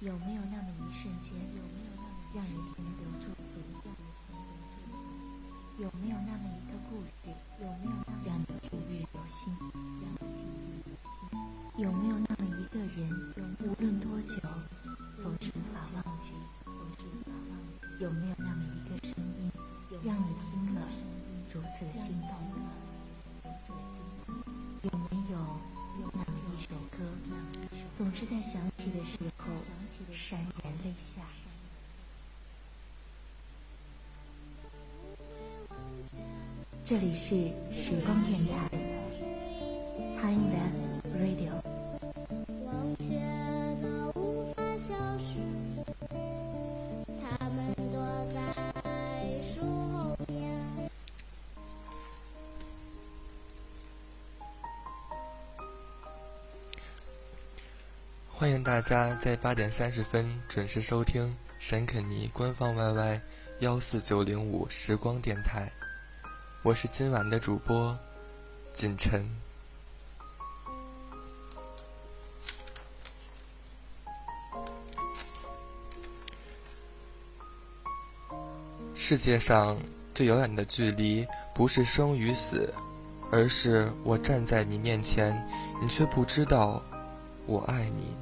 有没有那么一瞬间，有没有那么让你停留驻足？有没有那么一个故事，有没有让你记忆犹新？让你记忆犹新？有没有那么一个人，无论多久，总是无法忘记？总是无法忘记？有没有那么一个声音，让你听了如此的心动？有没有那么一首歌，总是在想起的时候潸然泪下？这里是时光电台欢迎大家在八点三十分准时收听沈肯尼官方 YY 幺四九零五时光电台，我是今晚的主播锦晨。世界上最遥远的距离，不是生与死，而是我站在你面前，你却不知道我爱你。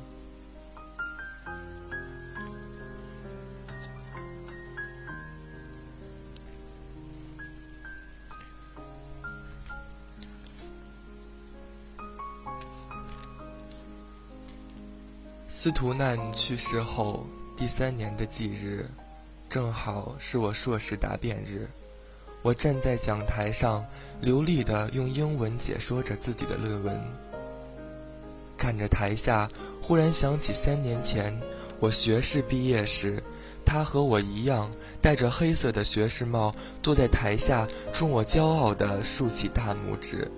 司徒难去世后第三年的忌日，正好是我硕士答辩日。我站在讲台上，流利地用英文解说着自己的论文。看着台下，忽然想起三年前我学士毕业时，他和我一样戴着黑色的学士帽，坐在台下，冲我骄傲地竖起大拇指。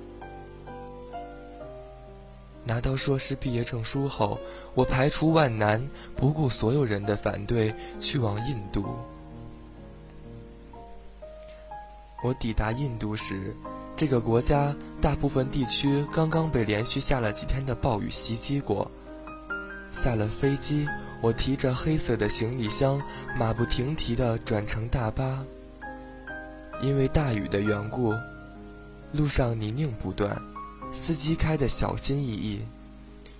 拿到硕士毕业证书后，我排除万难，不顾所有人的反对，去往印度。我抵达印度时，这个国家大部分地区刚刚被连续下了几天的暴雨袭击过。下了飞机，我提着黑色的行李箱，马不停蹄地转乘大巴。因为大雨的缘故，路上泥泞不断。司机开得小心翼翼，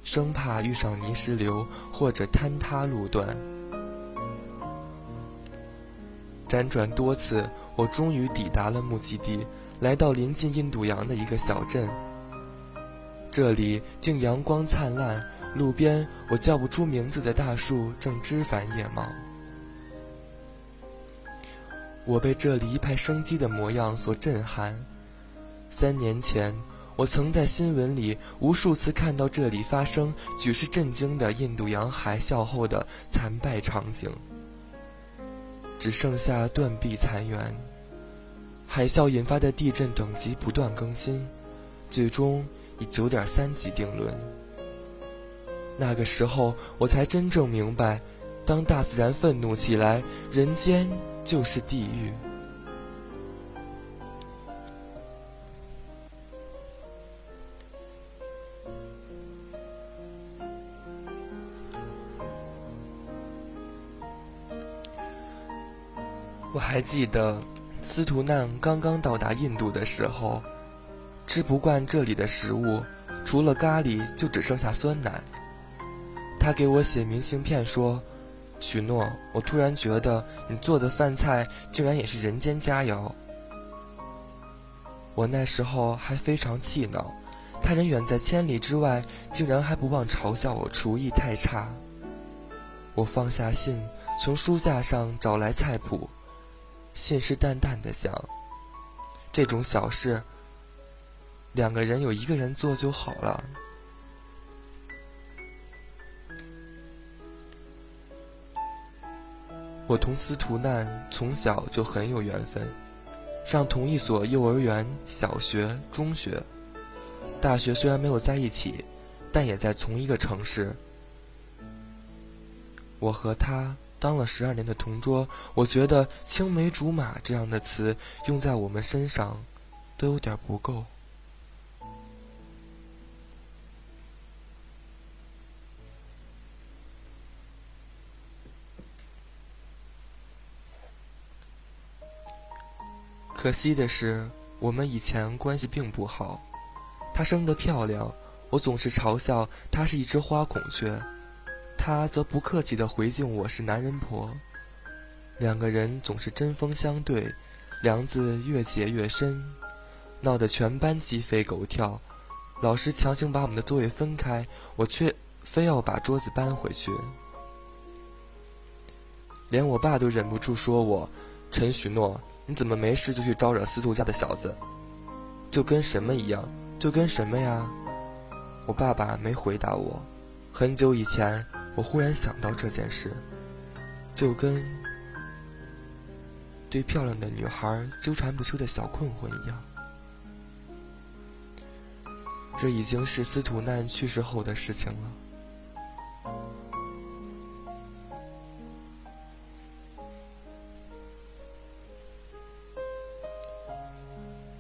生怕遇上泥石流或者坍塌路段。辗转多次，我终于抵达了目的地，来到临近印度洋的一个小镇。这里竟阳光灿烂，路边我叫不出名字的大树正枝繁叶茂。我被这里一派生机的模样所震撼。三年前。我曾在新闻里无数次看到这里发生举世震惊的印度洋海啸后的惨败场景，只剩下断壁残垣。海啸引发的地震等级不断更新，最终以九点三级定论。那个时候，我才真正明白，当大自然愤怒起来，人间就是地狱。我还记得，司徒难刚刚到达印度的时候，吃不惯这里的食物，除了咖喱就只剩下酸奶。他给我写明信片说：“许诺，我突然觉得你做的饭菜竟然也是人间佳肴。”我那时候还非常气恼，他人远在千里之外，竟然还不忘嘲笑我厨艺太差。我放下信，从书架上找来菜谱。信誓旦旦的想，这种小事，两个人有一个人做就好了。我同司徒难从小就很有缘分，上同一所幼儿园、小学、中学，大学虽然没有在一起，但也在同一个城市。我和他。当了十二年的同桌，我觉得“青梅竹马”这样的词用在我们身上，都有点不够。可惜的是，我们以前关系并不好。她生得漂亮，我总是嘲笑她是一只花孔雀。他则不客气地回敬我是男人婆。两个人总是针锋相对，梁子越结越深，闹得全班鸡飞狗跳。老师强行把我们的座位分开，我却非要把桌子搬回去。连我爸都忍不住说我：“陈许诺，你怎么没事就去招惹司徒家的小子？就跟什么一样？就跟什么呀？”我爸爸没回答我。很久以前，我忽然想到这件事，就跟……对漂亮的女孩纠缠不休的小困惑一样。这已经是司徒难去世后的事情了。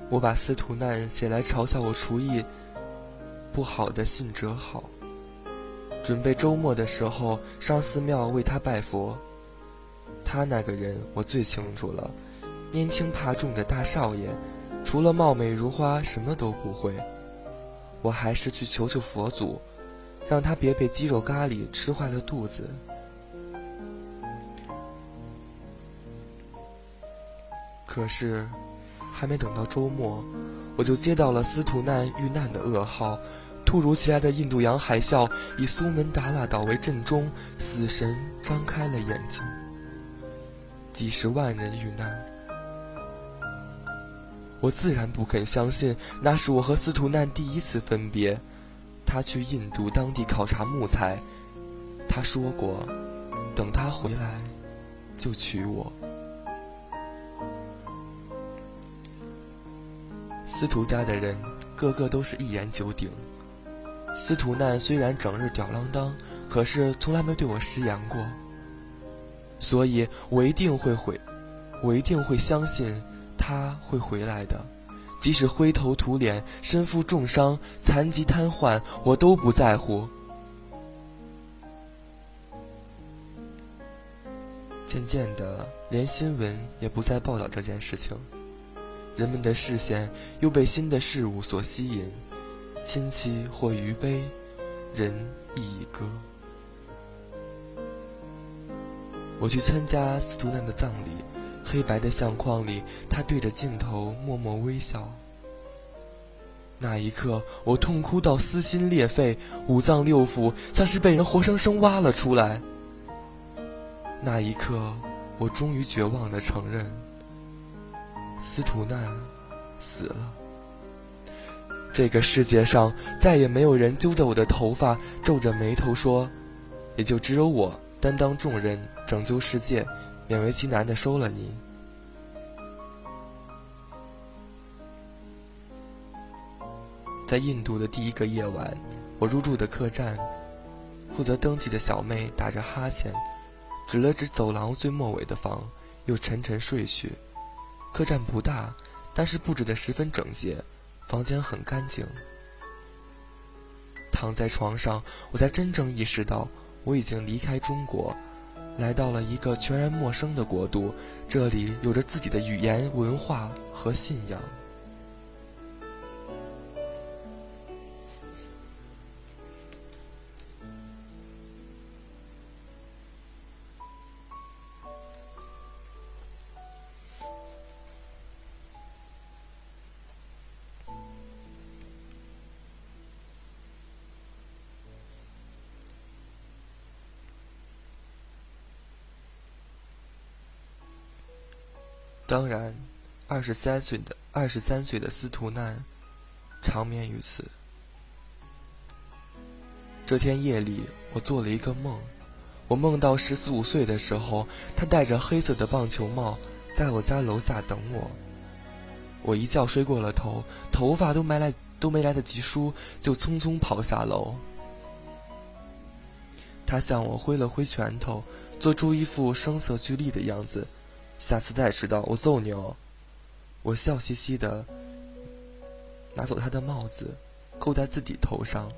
我把司徒难写来嘲笑我厨艺不好的信折好，准备周末的时候上寺庙为他拜佛。他那个人我最清楚了，年轻怕重的大少爷，除了貌美如花，什么都不会。我还是去求求佛祖，让他别被鸡肉咖喱吃坏了肚子。可是，还没等到周末，我就接到了司徒难遇难的噩耗。突如其来的印度洋海啸以苏门答腊岛为震中，死神张开了眼睛。几十万人遇难，我自然不肯相信那是我和司徒难第一次分别。他去印度当地考察木材，他说过，等他回来就娶我。司徒家的人个个都是一言九鼎。司徒难虽然整日吊郎当，可是从来没对我食言过。所以我一定会回，我一定会相信他会回来的，即使灰头土脸、身负重伤、残疾瘫痪，我都不在乎。渐渐的，连新闻也不再报道这件事情，人们的视线又被新的事物所吸引，亲戚或余悲，人亦已歌。我去参加司徒难的葬礼，黑白的相框里，他对着镜头默默微笑。那一刻，我痛哭到撕心裂肺，五脏六腑像是被人活生生挖了出来。那一刻，我终于绝望的承认，司徒难死了。这个世界上再也没有人揪着我的头发，皱着眉头说：“也就只有我。”担当重任，拯救世界，勉为其难的收了你。在印度的第一个夜晚，我入住的客栈，负责登记的小妹打着哈欠，指了指走廊最末尾的房，又沉沉睡去。客栈不大，但是布置的十分整洁，房间很干净。躺在床上，我才真正意识到。我已经离开中国，来到了一个全然陌生的国度，这里有着自己的语言、文化和信仰。当然，二十三岁的二十三岁的司徒难，长眠于此。这天夜里，我做了一个梦，我梦到十四五岁的时候，他戴着黑色的棒球帽，在我家楼下等我。我一觉睡过了头，头发都没来都没来得及梳，就匆匆跑下楼。他向我挥了挥拳头，做出一副声色俱厉的样子。下次再迟到，我揍你哦！我笑嘻嘻的拿走他的帽子，扣在自己头上，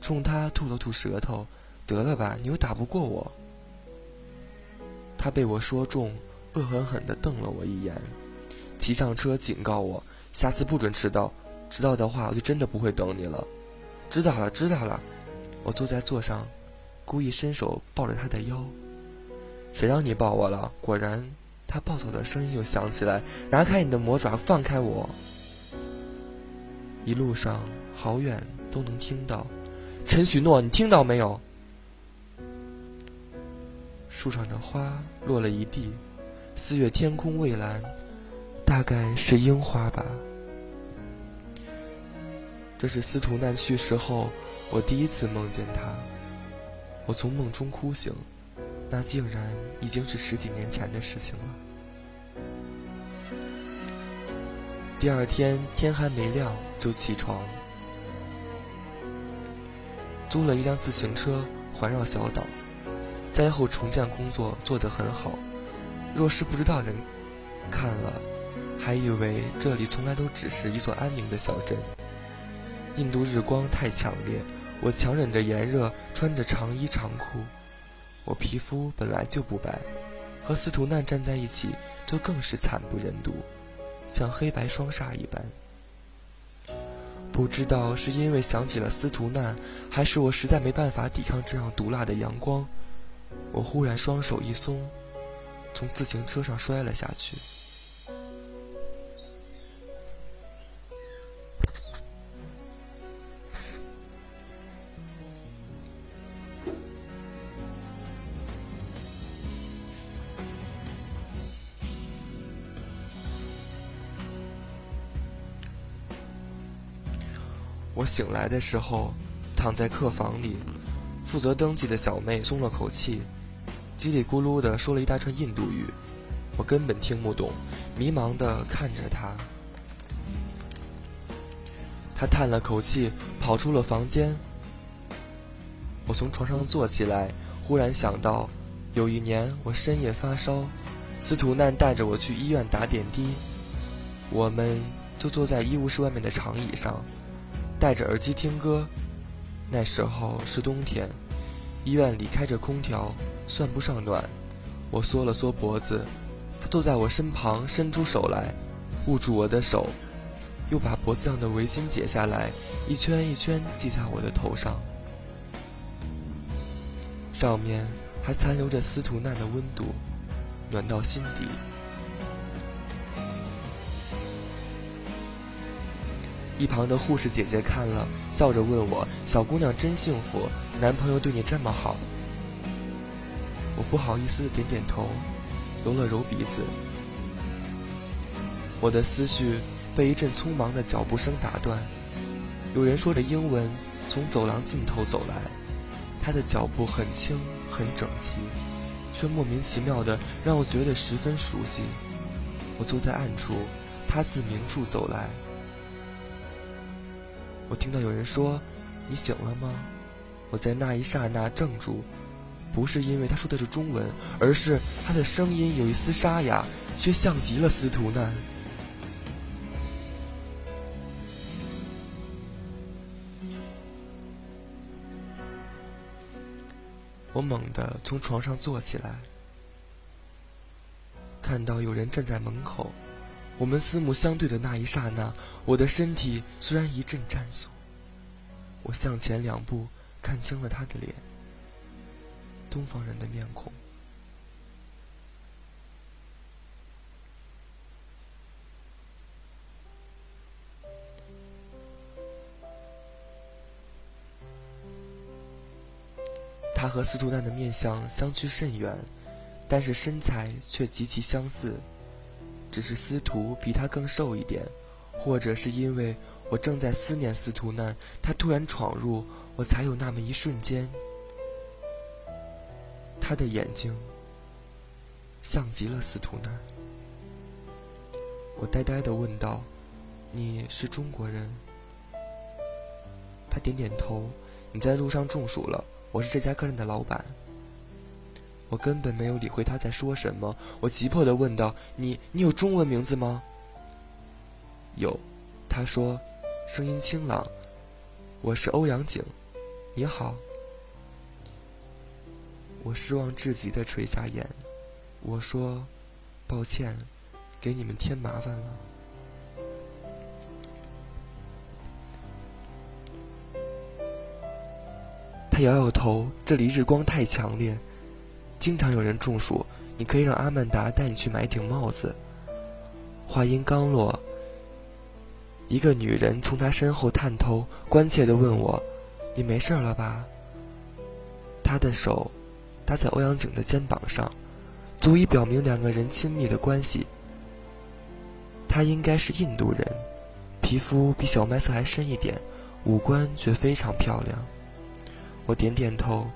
冲他吐了吐舌头。得了吧，你又打不过我。他被我说中，恶狠狠地瞪了我一眼，骑上车警告我，下次不准迟到，迟到的话我就真的不会等你了。知道了，知道了。我坐在座上，故意伸手抱着他的腰。谁让你抱我了？果然，他暴走的声音又响起来。拿开你的魔爪，放开我！一路上好远都能听到。陈许诺，你听到没有？树上的花落了一地，四月天空蔚蓝，大概是樱花吧。这是司徒难去世后，我第一次梦见他。我从梦中哭醒，那竟然已经是十几年前的事情了。第二天天还没亮就起床，租了一辆自行车环绕小岛。灾后重建工作做得很好，若是不知道人看了，还以为这里从来都只是一座安宁的小镇。印度日光太强烈，我强忍着炎热，穿着长衣长裤。我皮肤本来就不白，和司徒难站在一起就更是惨不忍睹，像黑白双煞一般。不知道是因为想起了司徒难，还是我实在没办法抵抗这样毒辣的阳光。我忽然双手一松，从自行车上摔了下去。醒来的时候，躺在客房里。负责登记的小妹松了口气，叽里咕噜地说了一大串印度语，我根本听不懂，迷茫地看着她。她叹了口气，跑出了房间。我从床上坐起来，忽然想到，有一年我深夜发烧，司徒难带着我去医院打点滴，我们就坐在医务室外面的长椅上，戴着耳机听歌。那时候是冬天，医院里开着空调，算不上暖。我缩了缩脖子，他坐在我身旁，伸出手来，握住我的手，又把脖子上的围巾解下来，一圈一圈系在我的头上，上面还残留着司徒难的温度，暖到心底。一旁的护士姐姐看了，笑着问我：“小姑娘真幸福，男朋友对你这么好。”我不好意思点点头，揉了揉鼻子。我的思绪被一阵匆忙的脚步声打断。有人说着英文从走廊尽头走来，他的脚步很轻很整齐，却莫名其妙的让我觉得十分熟悉。我坐在暗处，他自明处走来。我听到有人说：“你醒了吗？”我在那一刹那怔住，不是因为他说的是中文，而是他的声音有一丝沙哑，却像极了司徒难。我猛地从床上坐起来，看到有人站在门口。我们四目相对的那一刹那，我的身体虽然一阵颤悚，我向前两步，看清了他的脸，东方人的面孔。他和司徒难的面相相去甚远，但是身材却极其相似。只是司徒比他更瘦一点，或者是因为我正在思念司徒难，他突然闯入，我才有那么一瞬间。他的眼睛像极了司徒难。我呆呆的问道：“你是中国人？”他点点头：“你在路上中暑了，我是这家客栈的老板。”我根本没有理会他在说什么，我急迫的问道：“你，你有中文名字吗？”有，他说，声音清朗：“我是欧阳景，你好。”我失望至极的垂下眼，我说：“抱歉，给你们添麻烦了。他摇摇头，这里日光太强烈，经常有人中暑。你可以让阿曼达带你去买一顶帽子。话音刚落，一个女人从他身后探头，关切地问我：“你没事了吧？”他的手搭在欧阳景的肩膀上，足以表明两个人亲密的关系。他应该是印度人，皮肤比小麦色还深一点，五官却非常漂亮。我点点头，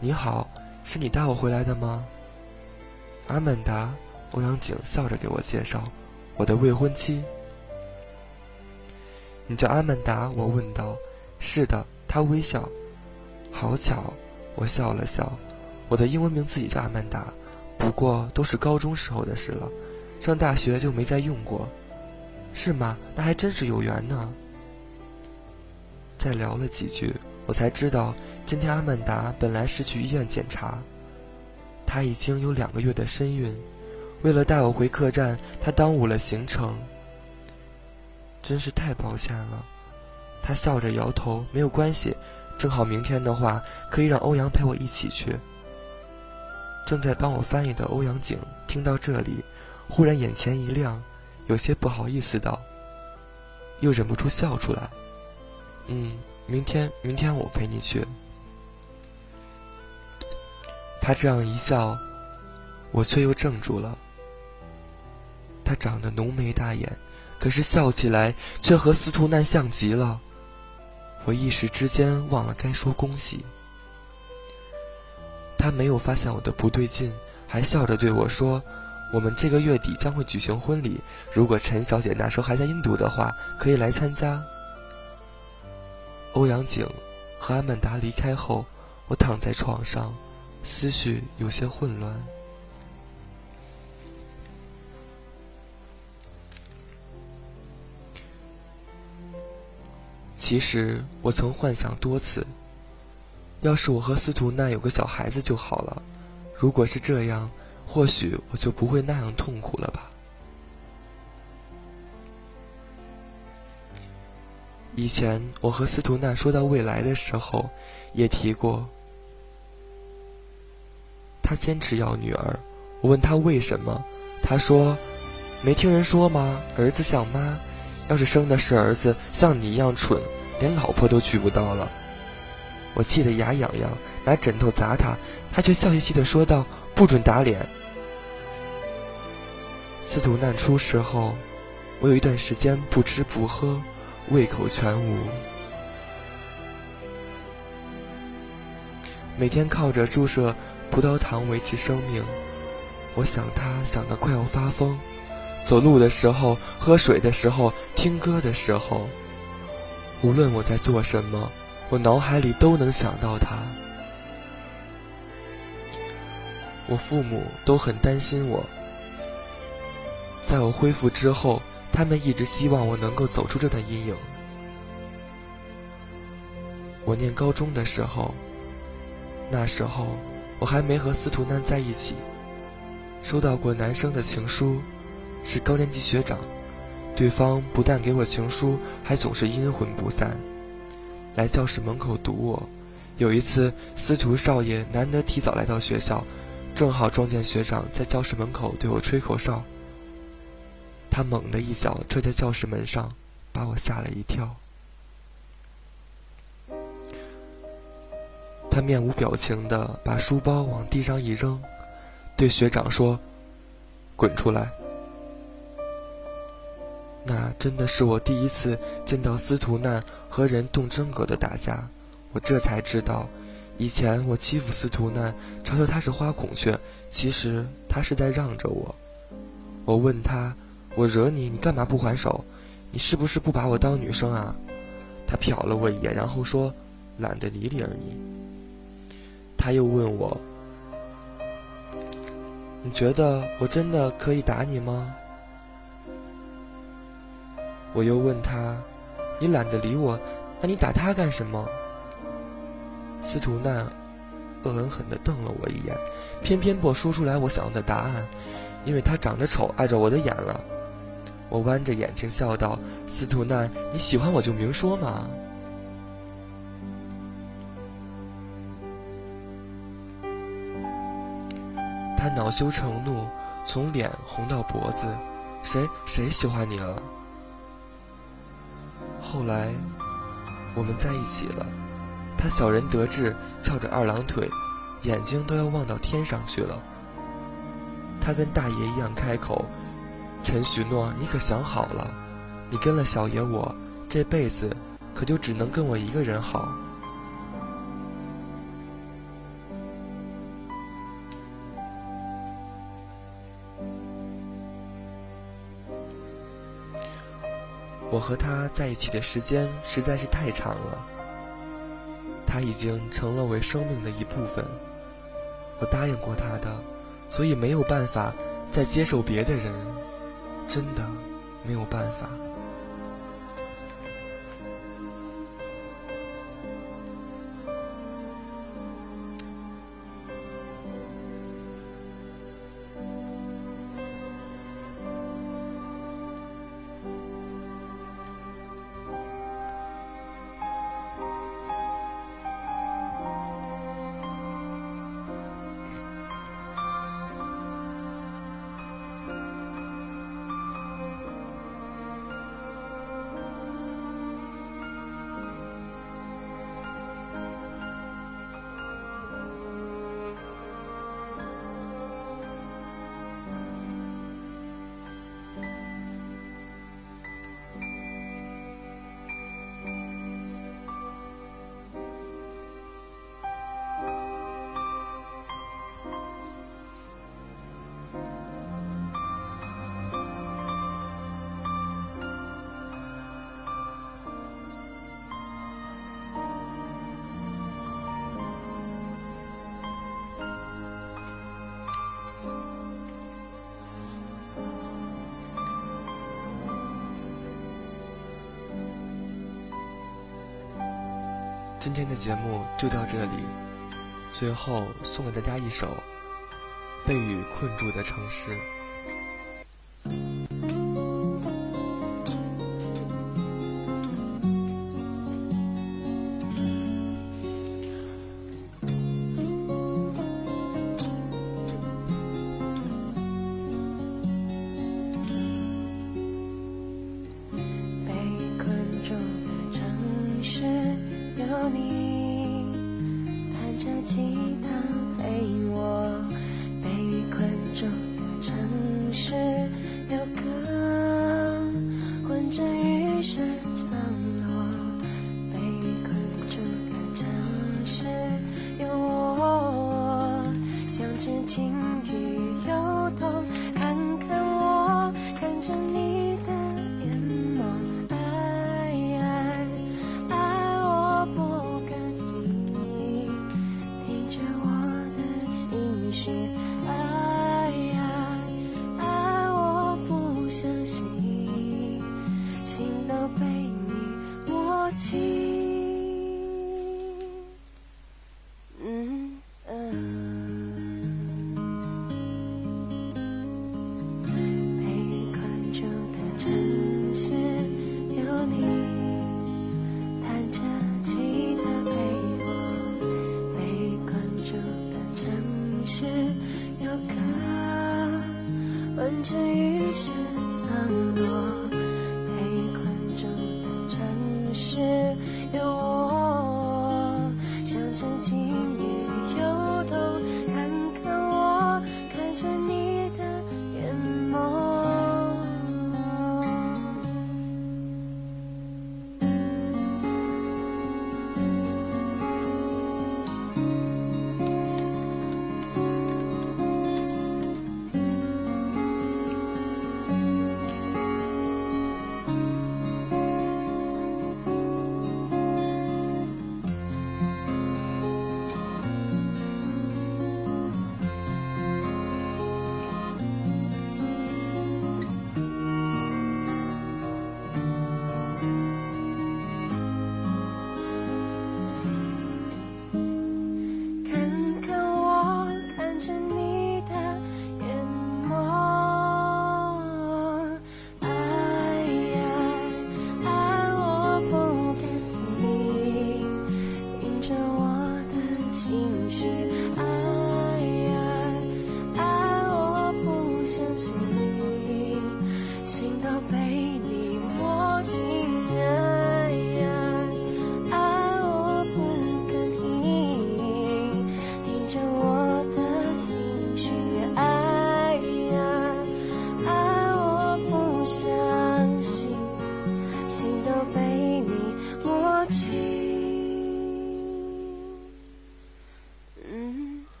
你好，是你带我回来的吗？阿曼达，欧阳景笑着给我介绍，我的未婚妻。你叫阿曼达？我问道。是的，他微笑。好巧，我笑了笑。我的英文名字也叫阿曼达，不过都是高中时候的事了，上大学就没再用过。是吗？那还真是有缘呢。再聊了几句。我才知道，今天阿曼达本来是去医院检查，她已经有两个月的身孕。为了带我回客栈，她耽误了行程。真是太抱歉了。她笑着摇头，没有关系，正好明天的话，可以让欧阳陪我一起去。正在帮我翻译的欧阳景听到这里，忽然眼前一亮，有些不好意思道，又忍不住笑出来。嗯。明天，明天我陪你去。他这样一笑，我却又怔住了。他长得浓眉大眼，可是笑起来却和司徒难像极了。我一时之间忘了该说恭喜。他没有发现我的不对劲，还笑着对我说：“我们这个月底将会举行婚礼，如果陈小姐那时候还在印度的话，可以来参加。”欧阳景和阿曼达离开后，我躺在床上，思绪有些混乱。其实我曾幻想多次，要是我和司徒奈有个小孩子就好了。如果是这样，或许我就不会那样痛苦了吧。以前我和司徒娜说到未来的时候，也提过。他坚持要女儿，我问他为什么，他说：“没听人说吗？儿子像妈，要是生的是儿子，像你一样蠢，连老婆都娶不到了。”我气得牙痒痒，拿枕头砸他，他却笑嘻嘻的说道：“不准打脸。”司徒难出事后，我有一段时间不吃不喝。胃口全无，每天靠着注射葡萄糖维持生命。我想他想得快要发疯，走路的时候、喝水的时候、听歌的时候，无论我在做什么，我脑海里都能想到他。我父母都很担心我，在我恢复之后。他们一直希望我能够走出这段阴影。我念高中的时候，那时候我还没和司徒南在一起，收到过男生的情书，是高年级学长，对方不但给我情书，还总是阴魂不散，来教室门口堵我。有一次，司徒少爷难得提早来到学校，正好撞见学长在教室门口对我吹口哨。他猛地一脚踹在教室门上，把我吓了一跳。他面无表情地把书包往地上一扔，对学长说：“滚出来！”那真的是我第一次见到司徒难和人动真格的打架。我这才知道，以前我欺负司徒难，嘲笑他是花孔雀，其实他是在让着我。我问他。我惹你，你干嘛不还手？你是不是不把我当女生啊？他瞟了我一眼，然后说：“懒得理你而已。”他又问我：“你觉得我真的可以打你吗？”我又问他：“你懒得理我，那你打他干什么？”司徒难恶狠狠地瞪了我一眼，偏偏不说出来我想要的答案，因为他长得丑，碍着我的眼了。我弯着眼睛笑道：“司徒难，你喜欢我就明说嘛。”他恼羞成怒，从脸红到脖子：“谁谁喜欢你了？”后来，我们在一起了。他小人得志，翘着二郎腿，眼睛都要望到天上去了。他跟大爷一样开口：“陈许诺，你可想好了？你跟了小爷我，这辈子可就只能跟我一个人好。”我和他在一起的时间实在是太长了，他已经成了我生命的一部分。我答应过他的，所以没有办法再接受别的人，真的没有办法。今天的节目就到这里，最后送给大家一首《被雨困住的城市》。